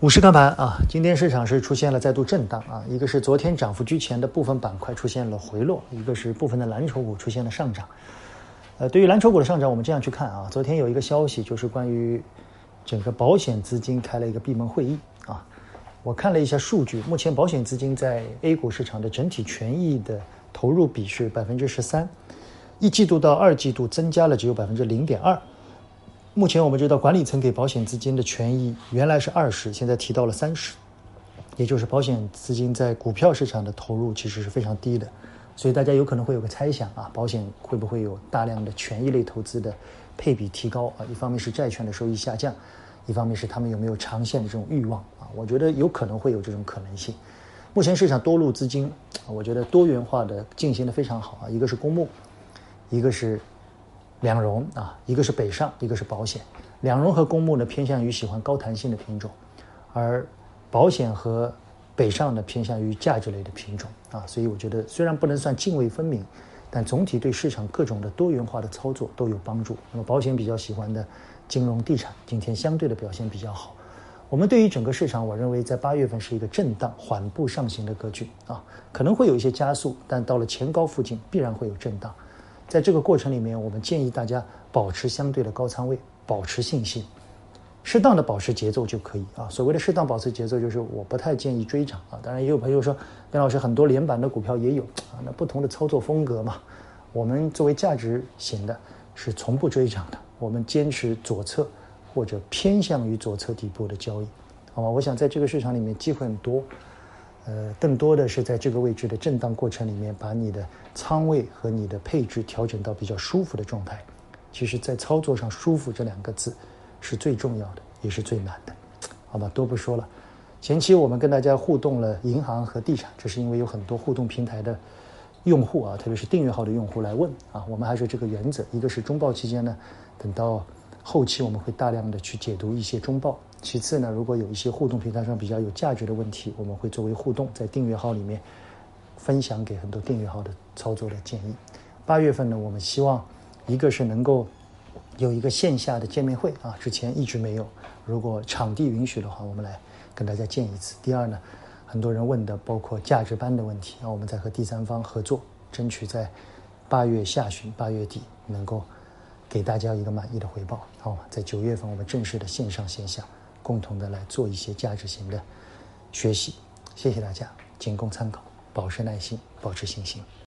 股市看盘啊，今天市场是出现了再度震荡啊，一个是昨天涨幅居前的部分板块出现了回落，一个是部分的蓝筹股出现了上涨。呃，对于蓝筹股的上涨，我们这样去看啊，昨天有一个消息就是关于整个保险资金开了一个闭门会议啊，我看了一下数据，目前保险资金在 A 股市场的整体权益的投入比是百分之十三，一季度到二季度增加了只有百分之零点二。目前我们知道，管理层给保险资金的权益原来是二十，现在提到了三十，也就是保险资金在股票市场的投入其实是非常低的，所以大家有可能会有个猜想啊，保险会不会有大量的权益类投资的配比提高啊？一方面是债券的收益下降，一方面是他们有没有长线的这种欲望啊？我觉得有可能会有这种可能性。目前市场多路资金，我觉得多元化的进行的非常好啊，一个是公募，一个是。两融啊，一个是北上，一个是保险。两融和公募呢偏向于喜欢高弹性的品种，而保险和北上呢偏向于价值类的品种啊。所以我觉得虽然不能算泾渭分明，但总体对市场各种的多元化的操作都有帮助。那么保险比较喜欢的金融地产今天相对的表现比较好。我们对于整个市场，我认为在八月份是一个震荡缓步上行的格局啊，可能会有一些加速，但到了前高附近必然会有震荡。在这个过程里面，我们建议大家保持相对的高仓位，保持信心，适当的保持节奏就可以啊。所谓的适当保持节奏，就是我不太建议追涨啊。当然，也有朋友说，梁老师很多连板的股票也有啊，那不同的操作风格嘛。我们作为价值型的，是从不追涨的，我们坚持左侧或者偏向于左侧底部的交易，好吗？我想在这个市场里面机会很多。呃，更多的是在这个位置的震荡过程里面，把你的仓位和你的配置调整到比较舒服的状态。其实，在操作上，“舒服”这两个字是最重要的，也是最难的。好吧，多不说了。前期我们跟大家互动了银行和地产，这是因为有很多互动平台的用户啊，特别是订阅号的用户来问啊。我们还是这个原则：一个是中报期间呢，等到后期我们会大量的去解读一些中报。其次呢，如果有一些互动平台上比较有价值的问题，我们会作为互动在订阅号里面分享给很多订阅号的操作的建议。八月份呢，我们希望一个是能够有一个线下的见面会啊，之前一直没有，如果场地允许的话，我们来跟大家见一次。第二呢，很多人问的包括价值班的问题，那我们再和第三方合作，争取在八月下旬、八月底能够给大家一个满意的回报，好？在九月份我们正式的线上线下。共同的来做一些价值型的学习，谢谢大家，仅供参考，保持耐心，保持信心。